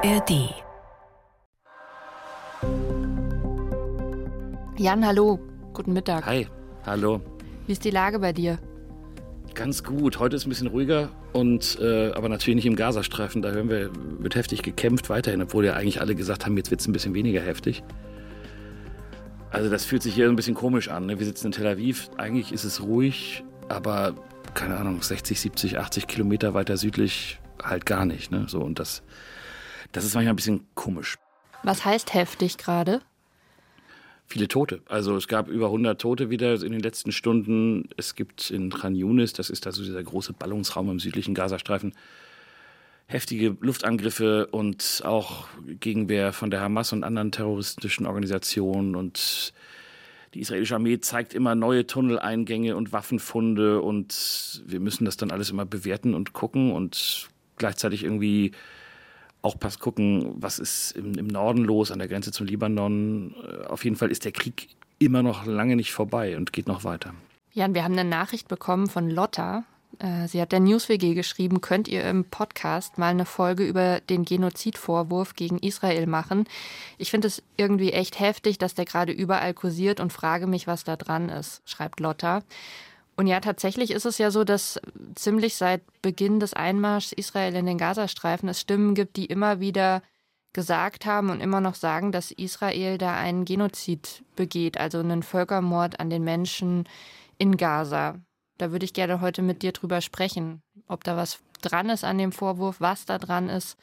ARD. Jan, hallo. Guten Mittag. Hi, hallo. Wie ist die Lage bei dir? Ganz gut. Heute ist ein bisschen ruhiger und äh, aber natürlich nicht im Gazastreifen. Da hören wir, wird heftig gekämpft weiterhin, obwohl ja eigentlich alle gesagt haben, jetzt wird es ein bisschen weniger heftig. Also das fühlt sich hier ein bisschen komisch an. Ne? Wir sitzen in Tel Aviv. Eigentlich ist es ruhig, aber keine Ahnung, 60, 70, 80 Kilometer weiter südlich halt gar nicht. Ne? So und das, das ist manchmal ein bisschen komisch. Was heißt heftig gerade? viele Tote. Also es gab über 100 Tote wieder in den letzten Stunden. Es gibt in Khan Yunis, das ist also dieser große Ballungsraum im südlichen Gazastreifen, heftige Luftangriffe und auch Gegenwehr von der Hamas und anderen terroristischen Organisationen. Und die israelische Armee zeigt immer neue Tunneleingänge und Waffenfunde. Und wir müssen das dann alles immer bewerten und gucken und gleichzeitig irgendwie auch pass gucken, was ist im, im, Norden los, an der Grenze zum Libanon. Äh, auf jeden Fall ist der Krieg immer noch lange nicht vorbei und geht noch weiter. Jan, wir haben eine Nachricht bekommen von Lotta. Äh, sie hat der NewsWG geschrieben, könnt ihr im Podcast mal eine Folge über den Genozidvorwurf gegen Israel machen. Ich finde es irgendwie echt heftig, dass der gerade überall kursiert und frage mich, was da dran ist, schreibt Lotta. Und ja, tatsächlich ist es ja so, dass ziemlich seit Beginn des Einmarschs Israel in den Gazastreifen es Stimmen gibt, die immer wieder gesagt haben und immer noch sagen, dass Israel da einen Genozid begeht, also einen Völkermord an den Menschen in Gaza. Da würde ich gerne heute mit dir drüber sprechen, ob da was dran ist an dem Vorwurf, was da dran ist.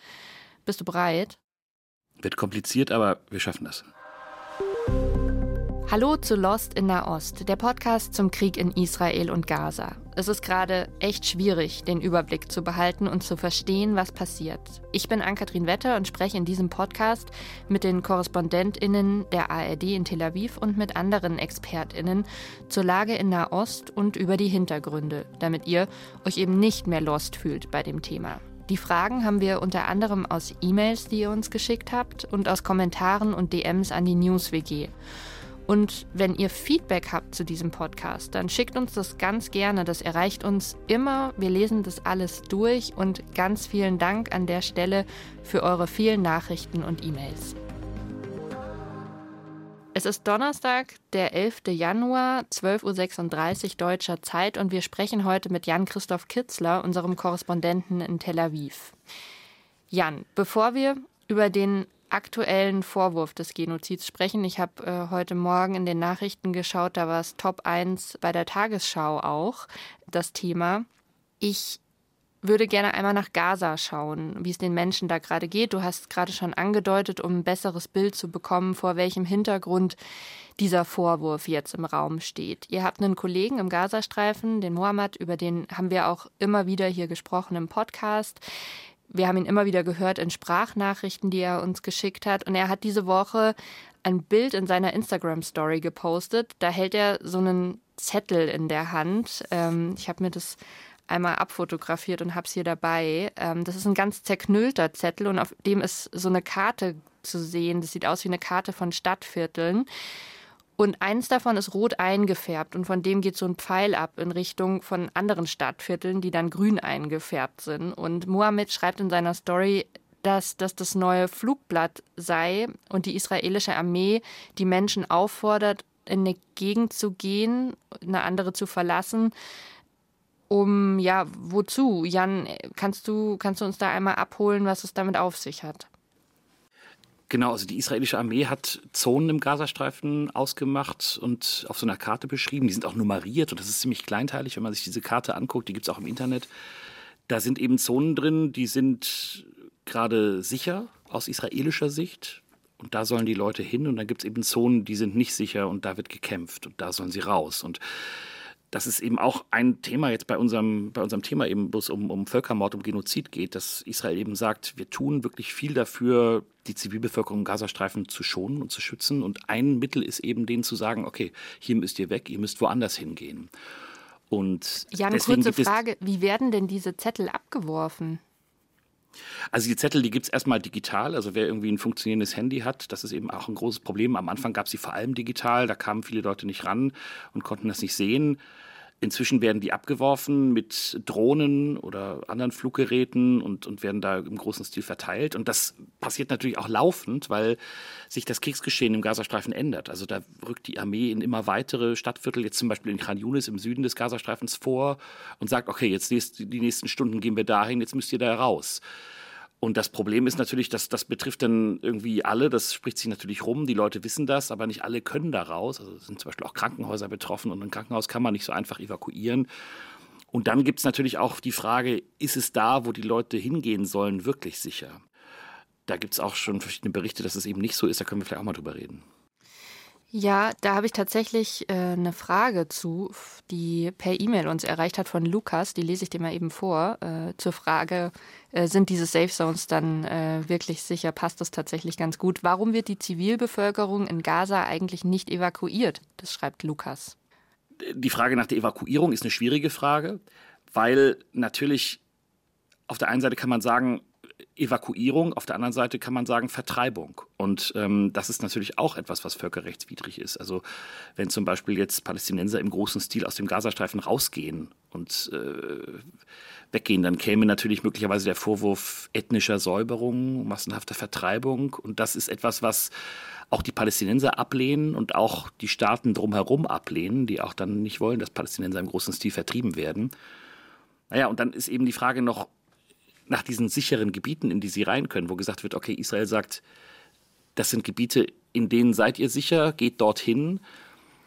Bist du bereit? Wird kompliziert, aber wir schaffen das. Hallo zu Lost in Nahost, der Podcast zum Krieg in Israel und Gaza. Es ist gerade echt schwierig, den Überblick zu behalten und zu verstehen, was passiert. Ich bin Ann-Kathrin Wetter und spreche in diesem Podcast mit den KorrespondentInnen der ARD in Tel Aviv und mit anderen ExpertInnen zur Lage in Nahost und über die Hintergründe, damit ihr euch eben nicht mehr lost fühlt bei dem Thema. Die Fragen haben wir unter anderem aus E-Mails, die ihr uns geschickt habt, und aus Kommentaren und DMs an die News-WG. Und wenn ihr Feedback habt zu diesem Podcast, dann schickt uns das ganz gerne. Das erreicht uns immer. Wir lesen das alles durch und ganz vielen Dank an der Stelle für eure vielen Nachrichten und E-Mails. Es ist Donnerstag, der 11. Januar, 12.36 Uhr deutscher Zeit und wir sprechen heute mit Jan-Christoph Kitzler, unserem Korrespondenten in Tel Aviv. Jan, bevor wir über den aktuellen Vorwurf des Genozids sprechen. Ich habe äh, heute Morgen in den Nachrichten geschaut, da war es Top 1 bei der Tagesschau auch, das Thema. Ich würde gerne einmal nach Gaza schauen, wie es den Menschen da gerade geht. Du hast gerade schon angedeutet, um ein besseres Bild zu bekommen, vor welchem Hintergrund dieser Vorwurf jetzt im Raum steht. Ihr habt einen Kollegen im Gazastreifen, den Mohammed, über den haben wir auch immer wieder hier gesprochen im Podcast. Wir haben ihn immer wieder gehört in Sprachnachrichten, die er uns geschickt hat. Und er hat diese Woche ein Bild in seiner Instagram-Story gepostet. Da hält er so einen Zettel in der Hand. Ähm, ich habe mir das einmal abfotografiert und habe es hier dabei. Ähm, das ist ein ganz zerknüllter Zettel und auf dem ist so eine Karte zu sehen. Das sieht aus wie eine Karte von Stadtvierteln. Und eins davon ist rot eingefärbt und von dem geht so ein Pfeil ab in Richtung von anderen Stadtvierteln, die dann grün eingefärbt sind. Und Mohammed schreibt in seiner Story, dass das das neue Flugblatt sei und die israelische Armee die Menschen auffordert, in eine Gegend zu gehen, eine andere zu verlassen, um ja, wozu? Jan, kannst du, kannst du uns da einmal abholen, was es damit auf sich hat? Genau, also die israelische Armee hat Zonen im Gazastreifen ausgemacht und auf so einer Karte beschrieben. Die sind auch nummeriert und das ist ziemlich kleinteilig, wenn man sich diese Karte anguckt. Die gibt es auch im Internet. Da sind eben Zonen drin, die sind gerade sicher aus israelischer Sicht. Und da sollen die Leute hin. Und dann gibt es eben Zonen, die sind nicht sicher und da wird gekämpft und da sollen sie raus. Und das ist eben auch ein Thema jetzt bei unserem, bei unserem Thema eben, wo es um, um Völkermord, um Genozid geht, dass Israel eben sagt, wir tun wirklich viel dafür, die Zivilbevölkerung im Gazastreifen zu schonen und zu schützen. Und ein Mittel ist eben denen zu sagen, okay, hier müsst ihr weg, ihr müsst woanders hingehen. Und ja, eine kurze Frage, wie werden denn diese Zettel abgeworfen? Also die Zettel, die gibt es erstmal digital. Also wer irgendwie ein funktionierendes Handy hat, das ist eben auch ein großes Problem. Am Anfang gab es sie vor allem digital, da kamen viele Leute nicht ran und konnten das nicht sehen. Inzwischen werden die abgeworfen mit Drohnen oder anderen Fluggeräten und, und werden da im großen Stil verteilt. Und das passiert natürlich auch laufend, weil sich das Kriegsgeschehen im Gazastreifen ändert. Also da rückt die Armee in immer weitere Stadtviertel, jetzt zum Beispiel in Khan Yunis im Süden des Gazastreifens vor und sagt, okay, jetzt die nächsten Stunden gehen wir dahin, jetzt müsst ihr da raus. Und das Problem ist natürlich, dass das betrifft dann irgendwie alle, das spricht sich natürlich rum, die Leute wissen das, aber nicht alle können da raus. Also sind zum Beispiel auch Krankenhäuser betroffen und ein Krankenhaus kann man nicht so einfach evakuieren. Und dann gibt es natürlich auch die Frage, ist es da, wo die Leute hingehen sollen, wirklich sicher? Da gibt es auch schon verschiedene Berichte, dass es eben nicht so ist, da können wir vielleicht auch mal drüber reden. Ja, da habe ich tatsächlich äh, eine Frage zu, die per E-Mail uns erreicht hat von Lukas. Die lese ich dir mal eben vor. Äh, zur Frage, äh, sind diese Safe Zones dann äh, wirklich sicher? Passt das tatsächlich ganz gut? Warum wird die Zivilbevölkerung in Gaza eigentlich nicht evakuiert? Das schreibt Lukas. Die Frage nach der Evakuierung ist eine schwierige Frage, weil natürlich auf der einen Seite kann man sagen, Evakuierung, auf der anderen Seite kann man sagen Vertreibung. Und ähm, das ist natürlich auch etwas, was völkerrechtswidrig ist. Also wenn zum Beispiel jetzt Palästinenser im großen Stil aus dem Gazastreifen rausgehen und äh, weggehen, dann käme natürlich möglicherweise der Vorwurf ethnischer Säuberung, massenhafter Vertreibung. Und das ist etwas, was auch die Palästinenser ablehnen und auch die Staaten drumherum ablehnen, die auch dann nicht wollen, dass Palästinenser im großen Stil vertrieben werden. Naja, und dann ist eben die Frage noch, nach diesen sicheren Gebieten, in die sie rein können, wo gesagt wird, okay, Israel sagt, das sind Gebiete, in denen seid ihr sicher, geht dorthin.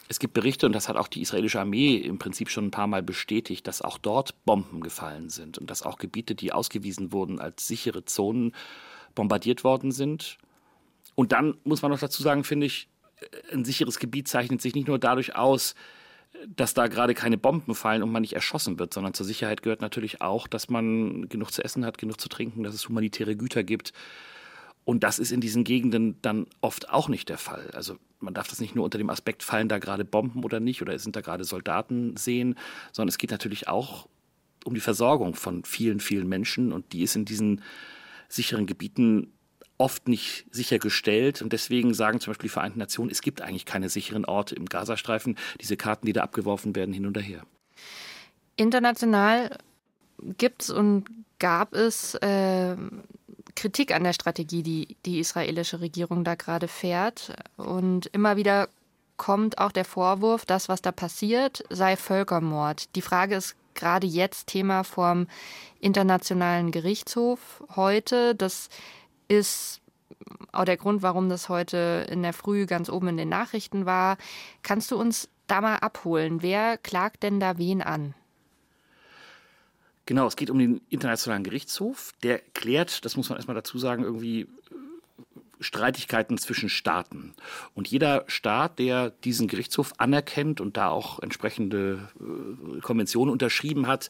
Es gibt Berichte, und das hat auch die israelische Armee im Prinzip schon ein paar Mal bestätigt, dass auch dort Bomben gefallen sind und dass auch Gebiete, die ausgewiesen wurden als sichere Zonen, bombardiert worden sind. Und dann muss man noch dazu sagen, finde ich, ein sicheres Gebiet zeichnet sich nicht nur dadurch aus, dass da gerade keine Bomben fallen und man nicht erschossen wird, sondern zur Sicherheit gehört natürlich auch, dass man genug zu essen hat, genug zu trinken, dass es humanitäre Güter gibt. Und das ist in diesen Gegenden dann oft auch nicht der Fall. Also man darf das nicht nur unter dem Aspekt, fallen da gerade Bomben oder nicht, oder sind da gerade Soldaten sehen, sondern es geht natürlich auch um die Versorgung von vielen, vielen Menschen und die ist in diesen sicheren Gebieten oft nicht sichergestellt. Und deswegen sagen zum Beispiel die Vereinten Nationen, es gibt eigentlich keine sicheren Orte im Gazastreifen. Diese Karten, die da abgeworfen werden, hin und her. International gibt es und gab es äh, Kritik an der Strategie, die die israelische Regierung da gerade fährt. Und immer wieder kommt auch der Vorwurf, das, was da passiert, sei Völkermord. Die Frage ist gerade jetzt Thema vom Internationalen Gerichtshof heute. Das ist auch der Grund, warum das heute in der Früh ganz oben in den Nachrichten war. Kannst du uns da mal abholen? Wer klagt denn da wen an? Genau, es geht um den Internationalen Gerichtshof. Der klärt, das muss man erstmal dazu sagen, irgendwie äh, Streitigkeiten zwischen Staaten. Und jeder Staat, der diesen Gerichtshof anerkennt und da auch entsprechende äh, Konventionen unterschrieben hat,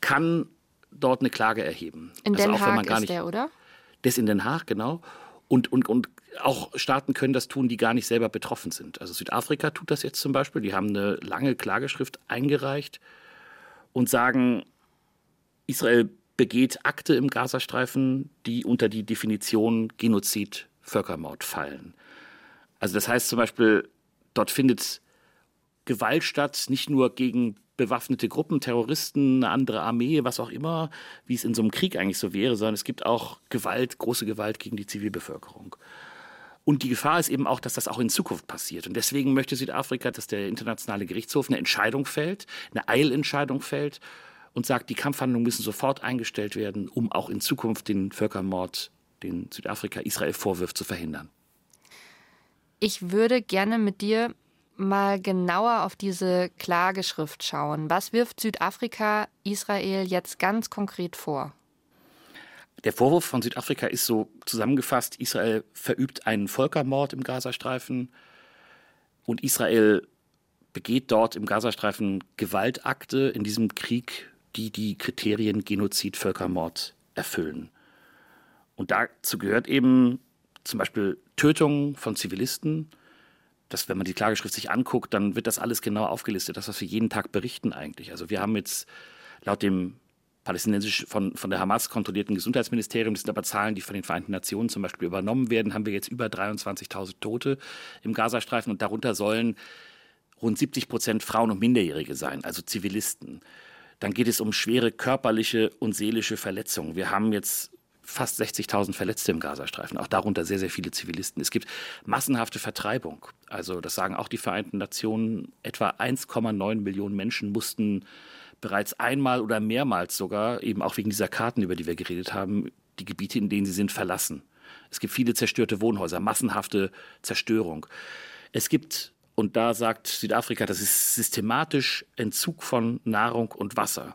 kann dort eine Klage erheben. In also Den Haag ist der, oder? Das in Den Haag, genau. Und, und, und auch Staaten können das tun, die gar nicht selber betroffen sind. Also Südafrika tut das jetzt zum Beispiel. Die haben eine lange Klageschrift eingereicht und sagen, Israel begeht Akte im Gazastreifen, die unter die Definition Genozid, Völkermord fallen. Also das heißt zum Beispiel, dort findet Gewalt statt, nicht nur gegen bewaffnete Gruppen, Terroristen, eine andere Armee, was auch immer, wie es in so einem Krieg eigentlich so wäre, sondern es gibt auch Gewalt, große Gewalt gegen die Zivilbevölkerung. Und die Gefahr ist eben auch, dass das auch in Zukunft passiert. Und deswegen möchte Südafrika, dass der internationale Gerichtshof eine Entscheidung fällt, eine Eilentscheidung fällt und sagt, die Kampfhandlungen müssen sofort eingestellt werden, um auch in Zukunft den Völkermord, den Südafrika Israel vorwirft, zu verhindern. Ich würde gerne mit dir mal genauer auf diese Klageschrift schauen. Was wirft Südafrika Israel jetzt ganz konkret vor? Der Vorwurf von Südafrika ist so zusammengefasst, Israel verübt einen Völkermord im Gazastreifen und Israel begeht dort im Gazastreifen Gewaltakte in diesem Krieg, die die Kriterien Genozid, Völkermord erfüllen. Und dazu gehört eben zum Beispiel Tötung von Zivilisten, das, wenn man die Klageschrift sich anguckt, dann wird das alles genau aufgelistet, das, was wir jeden Tag berichten eigentlich. Also wir haben jetzt laut dem palästinensisch von, von der Hamas kontrollierten Gesundheitsministerium, das sind aber Zahlen, die von den Vereinten Nationen zum Beispiel übernommen werden, haben wir jetzt über 23.000 Tote im Gazastreifen und darunter sollen rund 70 Prozent Frauen und Minderjährige sein, also Zivilisten. Dann geht es um schwere körperliche und seelische Verletzungen. Wir haben jetzt fast 60.000 Verletzte im Gazastreifen, auch darunter sehr, sehr viele Zivilisten. Es gibt massenhafte Vertreibung. Also das sagen auch die Vereinten Nationen. Etwa 1,9 Millionen Menschen mussten bereits einmal oder mehrmals sogar, eben auch wegen dieser Karten, über die wir geredet haben, die Gebiete, in denen sie sind, verlassen. Es gibt viele zerstörte Wohnhäuser, massenhafte Zerstörung. Es gibt, und da sagt Südafrika, das ist systematisch Entzug von Nahrung und Wasser.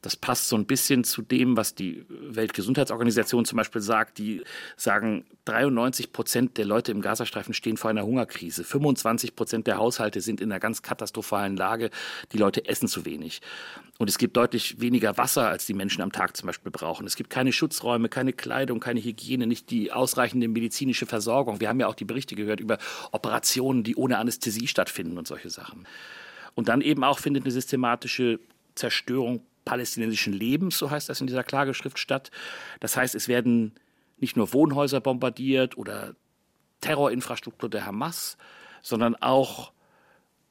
Das passt so ein bisschen zu dem, was die Weltgesundheitsorganisation zum Beispiel sagt. Die sagen, 93 Prozent der Leute im Gazastreifen stehen vor einer Hungerkrise. 25 Prozent der Haushalte sind in einer ganz katastrophalen Lage. Die Leute essen zu wenig. Und es gibt deutlich weniger Wasser, als die Menschen am Tag zum Beispiel brauchen. Es gibt keine Schutzräume, keine Kleidung, keine Hygiene, nicht die ausreichende medizinische Versorgung. Wir haben ja auch die Berichte gehört über Operationen, die ohne Anästhesie stattfinden und solche Sachen. Und dann eben auch findet eine systematische Zerstörung palästinensischen Lebens, so heißt das in dieser Klageschrift, statt. Das heißt, es werden nicht nur Wohnhäuser bombardiert oder Terrorinfrastruktur der Hamas, sondern auch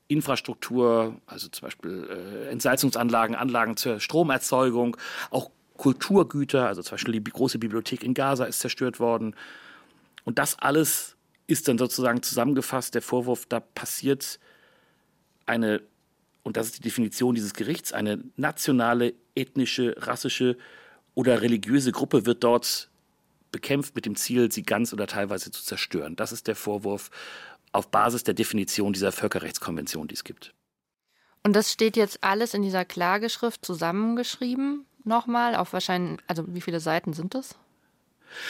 Infrastruktur, also zum Beispiel äh, Entsalzungsanlagen, Anlagen zur Stromerzeugung, auch Kulturgüter, also zum Beispiel die große Bibliothek in Gaza ist zerstört worden. Und das alles ist dann sozusagen zusammengefasst, der Vorwurf, da passiert eine und das ist die Definition dieses Gerichts, eine nationale, ethnische, rassische oder religiöse Gruppe wird dort bekämpft mit dem Ziel, sie ganz oder teilweise zu zerstören. Das ist der Vorwurf auf Basis der Definition dieser Völkerrechtskonvention, die es gibt. Und das steht jetzt alles in dieser Klageschrift zusammengeschrieben, nochmal, auf wahrscheinlich, also wie viele Seiten sind das?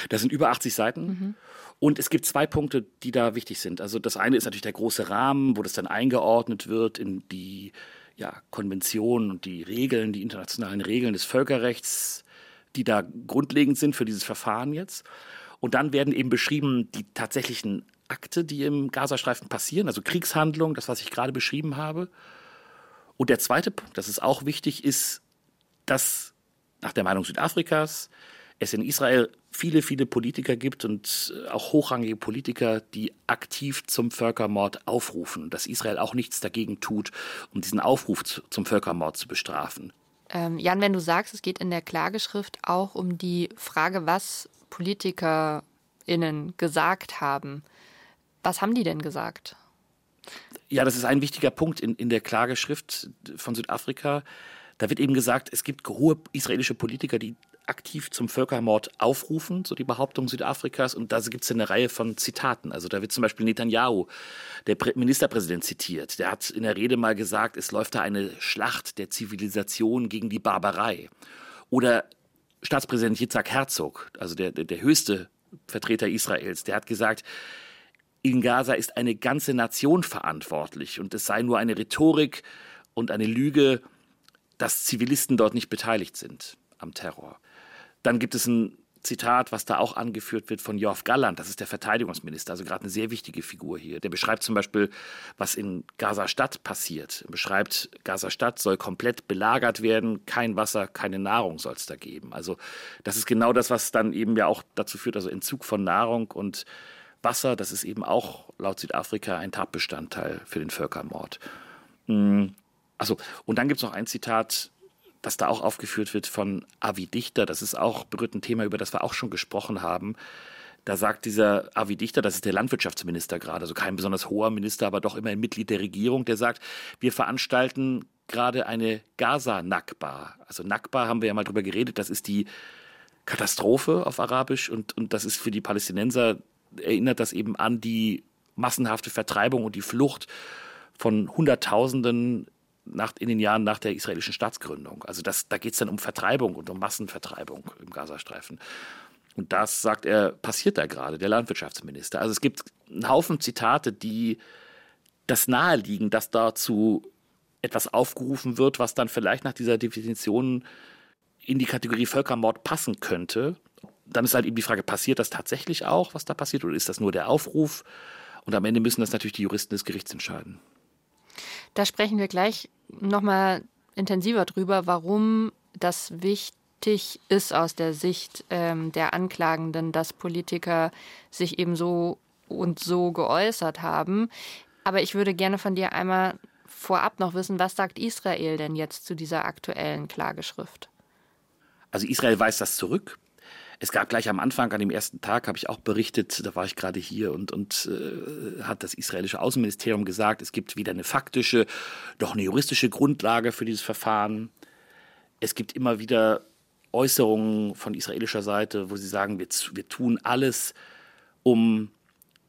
Das sind über 80 Seiten. Mhm. Und es gibt zwei Punkte, die da wichtig sind. Also das eine ist natürlich der große Rahmen, wo das dann eingeordnet wird in die ja, Konventionen und die Regeln, die internationalen Regeln des Völkerrechts, die da grundlegend sind für dieses Verfahren jetzt. Und dann werden eben beschrieben die tatsächlichen Akte, die im Gazastreifen passieren, also Kriegshandlungen, das, was ich gerade beschrieben habe. Und der zweite Punkt, das ist auch wichtig, ist, dass nach der Meinung Südafrikas es in Israel viele, viele Politiker gibt und äh, auch hochrangige Politiker, die aktiv zum Völkermord aufrufen, dass Israel auch nichts dagegen tut, um diesen Aufruf zum Völkermord zu bestrafen. Ähm, Jan, wenn du sagst, es geht in der Klageschrift auch um die Frage, was PolitikerInnen gesagt haben. Was haben die denn gesagt? Ja, das ist ein wichtiger Punkt in, in der Klageschrift von Südafrika. Da wird eben gesagt, es gibt hohe israelische Politiker, die aktiv zum Völkermord aufrufen, so die Behauptung Südafrikas. Und da gibt es eine Reihe von Zitaten. Also da wird zum Beispiel Netanyahu, der Ministerpräsident, zitiert. Der hat in der Rede mal gesagt, es läuft da eine Schlacht der Zivilisation gegen die Barbarei. Oder Staatspräsident Yitzhak Herzog, also der, der, der höchste Vertreter Israels, der hat gesagt, in Gaza ist eine ganze Nation verantwortlich und es sei nur eine Rhetorik und eine Lüge, dass Zivilisten dort nicht beteiligt sind am Terror. Dann gibt es ein Zitat, was da auch angeführt wird von Jorf Galland, das ist der Verteidigungsminister, also gerade eine sehr wichtige Figur hier. Der beschreibt zum Beispiel, was in Gaza-Stadt passiert. Er beschreibt, Gaza-Stadt soll komplett belagert werden, kein Wasser, keine Nahrung soll es da geben. Also das ist genau das, was dann eben ja auch dazu führt, also Entzug von Nahrung und Wasser, das ist eben auch laut Südafrika ein Tatbestandteil für den Völkermord. Also, und dann gibt es noch ein Zitat, das da auch aufgeführt wird von Avi Dichter. Das ist auch berührt ein Thema, über das wir auch schon gesprochen haben. Da sagt dieser Avi Dichter, das ist der Landwirtschaftsminister gerade, also kein besonders hoher Minister, aber doch immer ein Mitglied der Regierung, der sagt, wir veranstalten gerade eine Gaza-Nakba. Also Nakba haben wir ja mal drüber geredet, das ist die Katastrophe auf Arabisch und, und das ist für die Palästinenser, erinnert das eben an die massenhafte Vertreibung und die Flucht von Hunderttausenden nach, in den Jahren nach der israelischen Staatsgründung. Also das, da geht es dann um Vertreibung und um Massenvertreibung im Gazastreifen. Und das, sagt er, passiert da gerade, der Landwirtschaftsminister. Also es gibt einen Haufen Zitate, die das naheliegen, dass dazu etwas aufgerufen wird, was dann vielleicht nach dieser Definition in die Kategorie Völkermord passen könnte. Dann ist halt eben die Frage, passiert das tatsächlich auch, was da passiert, oder ist das nur der Aufruf? Und am Ende müssen das natürlich die Juristen des Gerichts entscheiden. Da sprechen wir gleich nochmal intensiver drüber, warum das wichtig ist aus der Sicht ähm, der Anklagenden, dass Politiker sich eben so und so geäußert haben. Aber ich würde gerne von dir einmal vorab noch wissen, was sagt Israel denn jetzt zu dieser aktuellen Klageschrift? Also Israel weist das zurück. Es gab gleich am Anfang, an dem ersten Tag, habe ich auch berichtet, da war ich gerade hier und, und äh, hat das israelische Außenministerium gesagt, es gibt weder eine faktische noch eine juristische Grundlage für dieses Verfahren. Es gibt immer wieder Äußerungen von israelischer Seite, wo sie sagen, wir, wir tun alles, um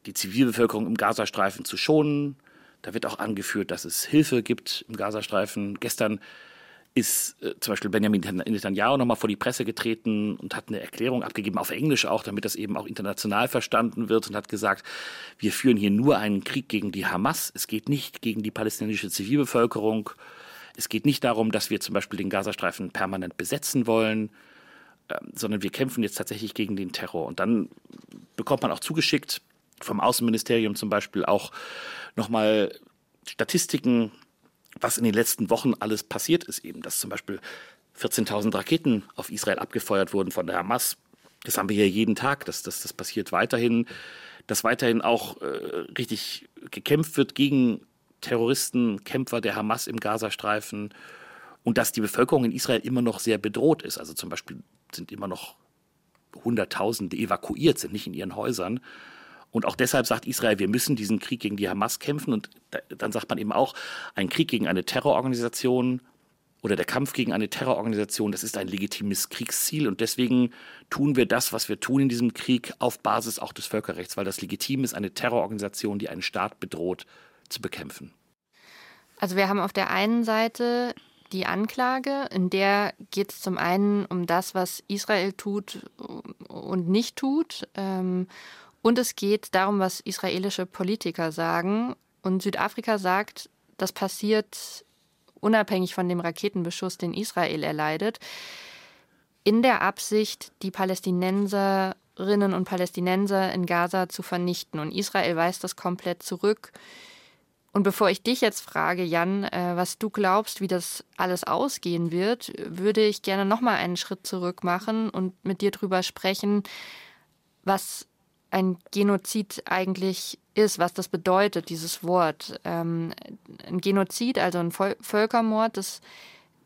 die Zivilbevölkerung im Gazastreifen zu schonen. Da wird auch angeführt, dass es Hilfe gibt im Gazastreifen. Gestern ist äh, zum Beispiel Benjamin Netanyahu nochmal vor die Presse getreten und hat eine Erklärung abgegeben, auf Englisch auch, damit das eben auch international verstanden wird und hat gesagt, wir führen hier nur einen Krieg gegen die Hamas. Es geht nicht gegen die palästinensische Zivilbevölkerung. Es geht nicht darum, dass wir zum Beispiel den Gazastreifen permanent besetzen wollen, äh, sondern wir kämpfen jetzt tatsächlich gegen den Terror. Und dann bekommt man auch zugeschickt vom Außenministerium zum Beispiel auch nochmal Statistiken was in den letzten Wochen alles passiert ist, eben, dass zum Beispiel 14.000 Raketen auf Israel abgefeuert wurden von der Hamas. Das haben wir hier jeden Tag, das, das, das passiert weiterhin, dass weiterhin auch äh, richtig gekämpft wird gegen Terroristen, Kämpfer der Hamas im Gazastreifen und dass die Bevölkerung in Israel immer noch sehr bedroht ist. Also zum Beispiel sind immer noch Hunderttausende evakuiert, sind nicht in ihren Häusern. Und auch deshalb sagt Israel, wir müssen diesen Krieg gegen die Hamas kämpfen. Und dann sagt man eben auch, ein Krieg gegen eine Terrororganisation oder der Kampf gegen eine Terrororganisation, das ist ein legitimes Kriegsziel. Und deswegen tun wir das, was wir tun in diesem Krieg, auf Basis auch des Völkerrechts, weil das legitim ist, eine Terrororganisation, die einen Staat bedroht, zu bekämpfen. Also wir haben auf der einen Seite die Anklage, in der geht es zum einen um das, was Israel tut und nicht tut. Ähm, und es geht darum, was israelische Politiker sagen. Und Südafrika sagt, das passiert unabhängig von dem Raketenbeschuss, den Israel erleidet, in der Absicht, die Palästinenserinnen und Palästinenser in Gaza zu vernichten. Und Israel weist das komplett zurück. Und bevor ich dich jetzt frage, Jan, äh, was du glaubst, wie das alles ausgehen wird, würde ich gerne noch mal einen Schritt zurück machen und mit dir darüber sprechen, was ein Genozid eigentlich ist, was das bedeutet, dieses Wort. Ähm, ein Genozid, also ein Völkermord, das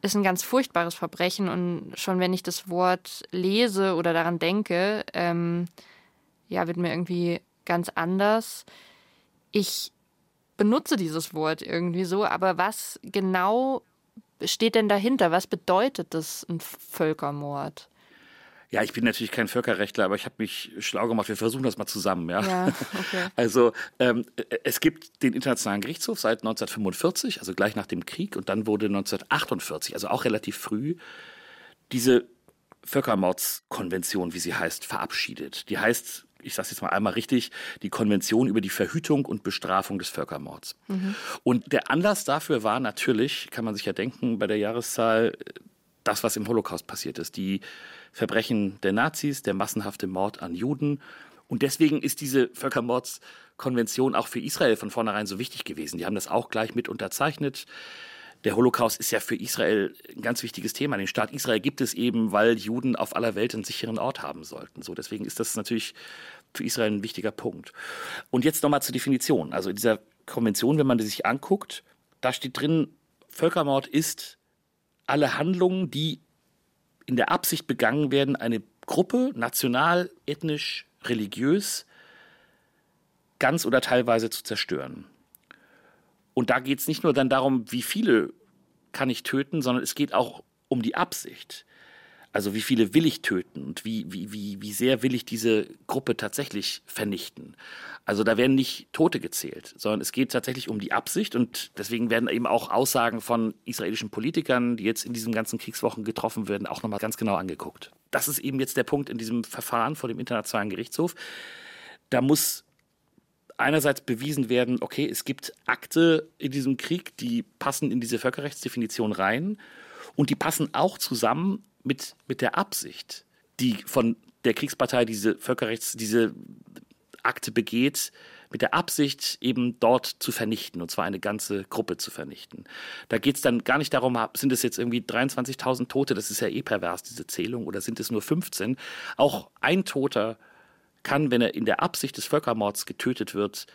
ist ein ganz furchtbares Verbrechen und schon wenn ich das Wort lese oder daran denke, ähm, ja, wird mir irgendwie ganz anders. Ich benutze dieses Wort irgendwie so, aber was genau steht denn dahinter? Was bedeutet das, ein Völkermord? Ja, ich bin natürlich kein Völkerrechtler, aber ich habe mich schlau gemacht. Wir versuchen das mal zusammen. Ja, ja okay. Also ähm, es gibt den Internationalen Gerichtshof seit 1945, also gleich nach dem Krieg, und dann wurde 1948, also auch relativ früh, diese Völkermordskonvention, wie sie heißt, verabschiedet. Die heißt, ich sage jetzt mal einmal richtig, die Konvention über die Verhütung und Bestrafung des Völkermords. Mhm. Und der Anlass dafür war natürlich, kann man sich ja denken, bei der Jahreszahl das, was im Holocaust passiert ist. Die Verbrechen der Nazis, der massenhafte Mord an Juden. Und deswegen ist diese Völkermordskonvention auch für Israel von vornherein so wichtig gewesen. Die haben das auch gleich mit unterzeichnet. Der Holocaust ist ja für Israel ein ganz wichtiges Thema. Den Staat Israel gibt es eben, weil Juden auf aller Welt einen sicheren Ort haben sollten. So, deswegen ist das natürlich für Israel ein wichtiger Punkt. Und jetzt nochmal zur Definition. Also in dieser Konvention, wenn man die sich anguckt, da steht drin, Völkermord ist alle Handlungen, die in der Absicht begangen werden, eine Gruppe national, ethnisch, religiös ganz oder teilweise zu zerstören. Und da geht es nicht nur dann darum, wie viele kann ich töten, sondern es geht auch um die Absicht. Also wie viele will ich töten und wie, wie, wie, wie sehr will ich diese Gruppe tatsächlich vernichten. Also da werden nicht Tote gezählt, sondern es geht tatsächlich um die Absicht und deswegen werden eben auch Aussagen von israelischen Politikern, die jetzt in diesen ganzen Kriegswochen getroffen werden, auch nochmal ganz genau angeguckt. Das ist eben jetzt der Punkt in diesem Verfahren vor dem Internationalen Gerichtshof. Da muss einerseits bewiesen werden, okay, es gibt Akte in diesem Krieg, die passen in diese Völkerrechtsdefinition rein und die passen auch zusammen mit, mit der Absicht, die von der Kriegspartei diese Völkerrechts, diese Akte begeht, mit der Absicht, eben dort zu vernichten, und zwar eine ganze Gruppe zu vernichten. Da geht es dann gar nicht darum, sind es jetzt irgendwie 23.000 Tote, das ist ja eh pervers, diese Zählung, oder sind es nur 15? Auch ein Toter kann, wenn er in der Absicht des Völkermords getötet wird,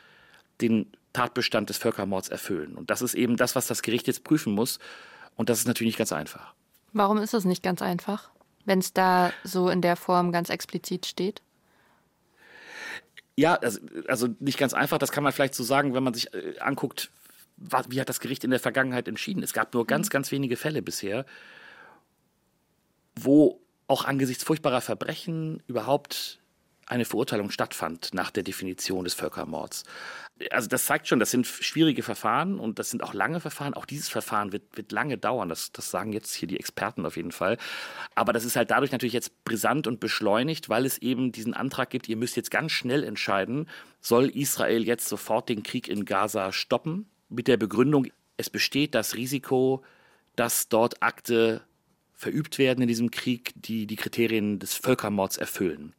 den Tatbestand des Völkermords erfüllen. Und das ist eben das, was das Gericht jetzt prüfen muss. Und das ist natürlich nicht ganz einfach. Warum ist es nicht ganz einfach, wenn es da so in der Form ganz explizit steht? Ja, also, also, nicht ganz einfach, das kann man vielleicht so sagen, wenn man sich äh, anguckt, wie hat das Gericht in der Vergangenheit entschieden. Es gab nur ganz, mhm. ganz wenige Fälle bisher, wo auch angesichts furchtbarer Verbrechen überhaupt eine Verurteilung stattfand nach der Definition des Völkermords. Also das zeigt schon, das sind schwierige Verfahren und das sind auch lange Verfahren. Auch dieses Verfahren wird, wird lange dauern. Das, das sagen jetzt hier die Experten auf jeden Fall. Aber das ist halt dadurch natürlich jetzt brisant und beschleunigt, weil es eben diesen Antrag gibt, ihr müsst jetzt ganz schnell entscheiden, soll Israel jetzt sofort den Krieg in Gaza stoppen? Mit der Begründung, es besteht das Risiko, dass dort Akte verübt werden in diesem Krieg, die die Kriterien des Völkermords erfüllen.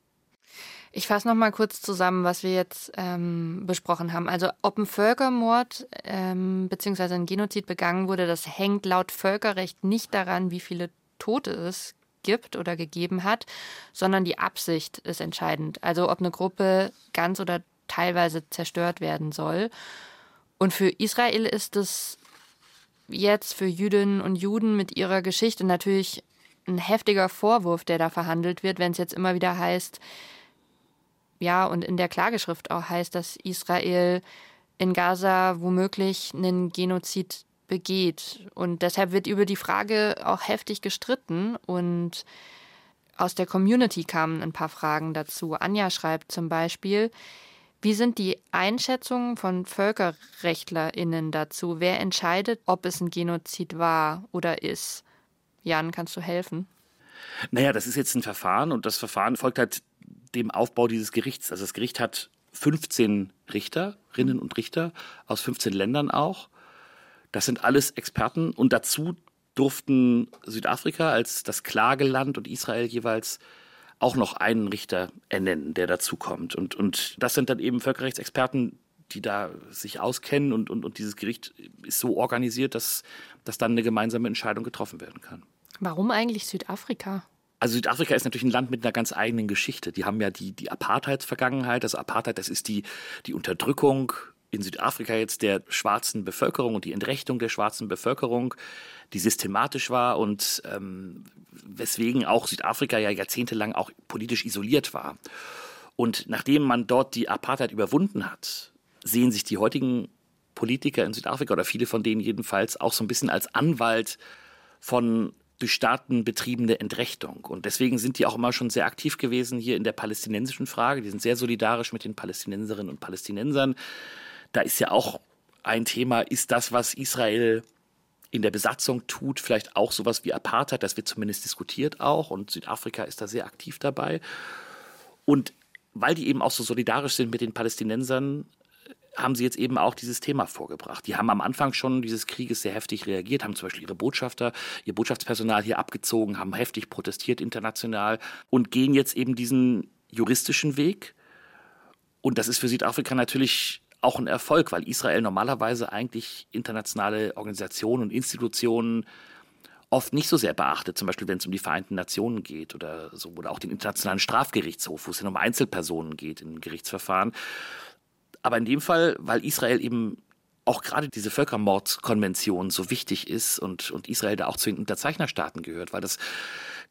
Ich fasse noch mal kurz zusammen, was wir jetzt ähm, besprochen haben. Also ob ein Völkermord ähm, bzw. ein Genozid begangen wurde, das hängt laut Völkerrecht nicht daran, wie viele Tote es gibt oder gegeben hat, sondern die Absicht ist entscheidend. Also ob eine Gruppe ganz oder teilweise zerstört werden soll. Und für Israel ist es jetzt für Jüdinnen und Juden mit ihrer Geschichte natürlich ein heftiger Vorwurf, der da verhandelt wird, wenn es jetzt immer wieder heißt, ja, und in der Klageschrift auch heißt, dass Israel in Gaza womöglich einen Genozid begeht. Und deshalb wird über die Frage auch heftig gestritten und aus der Community kamen ein paar Fragen dazu. Anja schreibt zum Beispiel, wie sind die Einschätzungen von VölkerrechtlerInnen dazu? Wer entscheidet, ob es ein Genozid war oder ist? Jan, kannst du helfen? Naja, das ist jetzt ein Verfahren und das Verfahren folgt halt dem Aufbau dieses Gerichts. Also das Gericht hat 15 Richterinnen und Richter aus 15 Ländern auch. Das sind alles Experten und dazu durften Südafrika als das Klageland und Israel jeweils auch noch einen Richter ernennen, der dazukommt. Und, und das sind dann eben Völkerrechtsexperten, die da sich auskennen und, und, und dieses Gericht ist so organisiert, dass, dass dann eine gemeinsame Entscheidung getroffen werden kann. Warum eigentlich Südafrika? Also Südafrika ist natürlich ein Land mit einer ganz eigenen Geschichte. Die haben ja die, die Apartheidsvergangenheit. Also Apartheid, das ist die, die Unterdrückung in Südafrika jetzt der schwarzen Bevölkerung und die Entrechtung der schwarzen Bevölkerung, die systematisch war und ähm, weswegen auch Südafrika ja jahrzehntelang auch politisch isoliert war. Und nachdem man dort die Apartheid überwunden hat, sehen sich die heutigen Politiker in Südafrika oder viele von denen jedenfalls auch so ein bisschen als Anwalt von durch Staaten betriebene Entrechtung. Und deswegen sind die auch immer schon sehr aktiv gewesen hier in der palästinensischen Frage. Die sind sehr solidarisch mit den Palästinenserinnen und Palästinensern. Da ist ja auch ein Thema, ist das, was Israel in der Besatzung tut, vielleicht auch sowas wie Apartheid. Das wird zumindest diskutiert auch. Und Südafrika ist da sehr aktiv dabei. Und weil die eben auch so solidarisch sind mit den Palästinensern, haben sie jetzt eben auch dieses Thema vorgebracht. Die haben am Anfang schon dieses Krieges sehr heftig reagiert, haben zum Beispiel ihre Botschafter, ihr Botschaftspersonal hier abgezogen, haben heftig protestiert international und gehen jetzt eben diesen juristischen Weg. Und das ist für Südafrika natürlich auch ein Erfolg, weil Israel normalerweise eigentlich internationale Organisationen und Institutionen oft nicht so sehr beachtet, zum Beispiel wenn es um die Vereinten Nationen geht oder so, oder auch den Internationalen Strafgerichtshof, wo es dann um Einzelpersonen geht in Gerichtsverfahren. Aber in dem Fall, weil Israel eben auch gerade diese Völkermordkonvention so wichtig ist und, und Israel da auch zu den Unterzeichnerstaaten gehört, weil das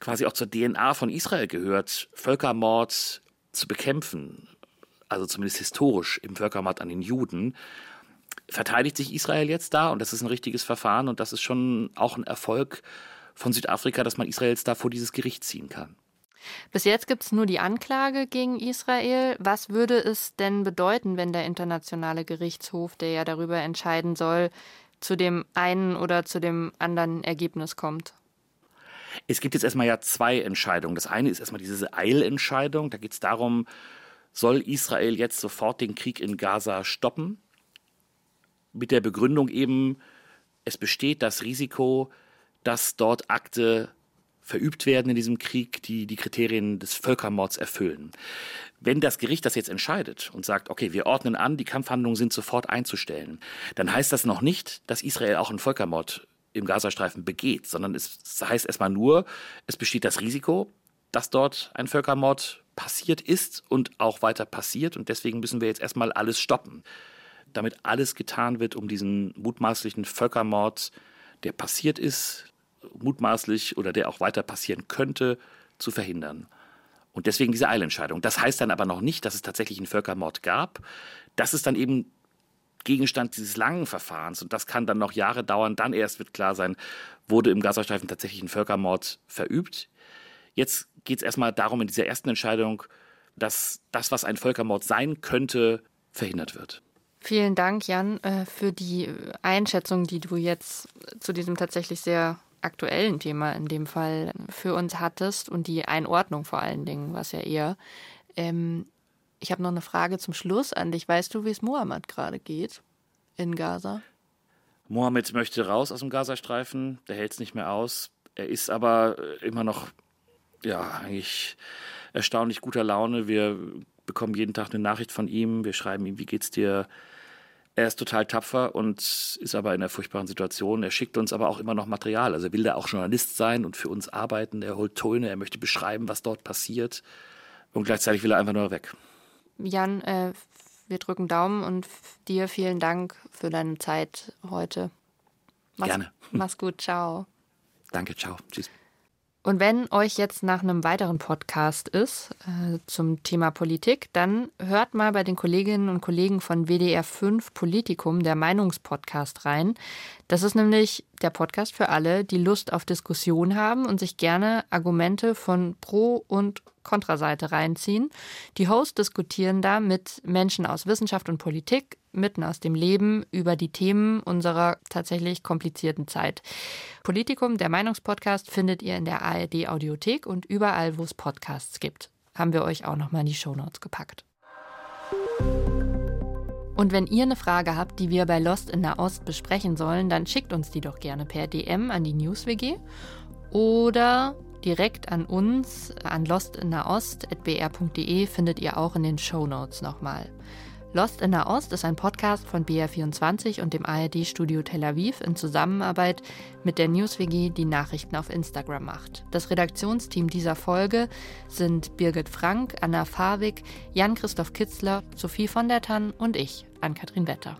quasi auch zur DNA von Israel gehört, Völkermord zu bekämpfen, also zumindest historisch im Völkermord an den Juden, verteidigt sich Israel jetzt da und das ist ein richtiges Verfahren und das ist schon auch ein Erfolg von Südafrika, dass man Israel jetzt da vor dieses Gericht ziehen kann. Bis jetzt gibt es nur die Anklage gegen Israel. Was würde es denn bedeuten, wenn der Internationale Gerichtshof, der ja darüber entscheiden soll, zu dem einen oder zu dem anderen Ergebnis kommt? Es gibt jetzt erstmal ja zwei Entscheidungen. Das eine ist erstmal diese Eilentscheidung. Da geht es darum, soll Israel jetzt sofort den Krieg in Gaza stoppen? Mit der Begründung eben, es besteht das Risiko, dass dort Akte verübt werden in diesem Krieg, die die Kriterien des Völkermords erfüllen. Wenn das Gericht das jetzt entscheidet und sagt, okay, wir ordnen an, die Kampfhandlungen sind sofort einzustellen, dann heißt das noch nicht, dass Israel auch einen Völkermord im Gazastreifen begeht, sondern es heißt erstmal nur, es besteht das Risiko, dass dort ein Völkermord passiert ist und auch weiter passiert und deswegen müssen wir jetzt erstmal alles stoppen. damit alles getan wird, um diesen mutmaßlichen Völkermord, der passiert ist, mutmaßlich oder der auch weiter passieren könnte, zu verhindern. Und deswegen diese Eilentscheidung. Das heißt dann aber noch nicht, dass es tatsächlich einen Völkermord gab. Das ist dann eben Gegenstand dieses langen Verfahrens und das kann dann noch Jahre dauern. Dann erst wird klar sein, wurde im Gazastreifen tatsächlich ein Völkermord verübt. Jetzt geht es erstmal darum, in dieser ersten Entscheidung, dass das, was ein Völkermord sein könnte, verhindert wird. Vielen Dank, Jan, äh, für die Einschätzung, die du jetzt zu diesem tatsächlich sehr aktuellen Thema in dem Fall für uns hattest und die Einordnung vor allen Dingen, was ja eher. Ähm, ich habe noch eine Frage zum Schluss an dich. Weißt du, wie es Mohammed gerade geht in Gaza? Mohammed möchte raus aus dem Gazastreifen, der hält es nicht mehr aus. Er ist aber äh, immer noch, ja, eigentlich erstaunlich guter Laune. Wir bekommen jeden Tag eine Nachricht von ihm. Wir schreiben ihm, wie geht's dir? Er ist total tapfer und ist aber in einer furchtbaren Situation. Er schickt uns aber auch immer noch Material. Also er will da auch Journalist sein und für uns arbeiten. Er holt Töne, er möchte beschreiben, was dort passiert. Und gleichzeitig will er einfach nur weg. Jan, äh, wir drücken Daumen und dir vielen Dank für deine Zeit heute. Mach's, Gerne. Mach's gut, ciao. Danke, ciao. Tschüss. Und wenn euch jetzt nach einem weiteren Podcast ist äh, zum Thema Politik, dann hört mal bei den Kolleginnen und Kollegen von WDR 5 Politikum, der Meinungspodcast, rein. Das ist nämlich der Podcast für alle, die Lust auf Diskussion haben und sich gerne Argumente von Pro- und Kontraseite reinziehen. Die Hosts diskutieren da mit Menschen aus Wissenschaft und Politik, mitten aus dem Leben, über die Themen unserer tatsächlich komplizierten Zeit. Politikum, der Meinungspodcast, findet ihr in der ARD Audiothek und überall, wo es Podcasts gibt. Haben wir euch auch nochmal in die Shownotes gepackt. Und wenn ihr eine Frage habt, die wir bei Lost in der Ost besprechen sollen, dann schickt uns die doch gerne per DM an die NewsWG oder direkt an uns an lostinnerost.br.de findet ihr auch in den Shownotes nochmal. Lost in der Ost ist ein Podcast von BR24 und dem ARD-Studio Tel Aviv in Zusammenarbeit mit der NewsWG, die Nachrichten auf Instagram macht. Das Redaktionsteam dieser Folge sind Birgit Frank, Anna Fawig, Jan-Christoph Kitzler, Sophie von der Tann und ich, Ann-Kathrin Wetter.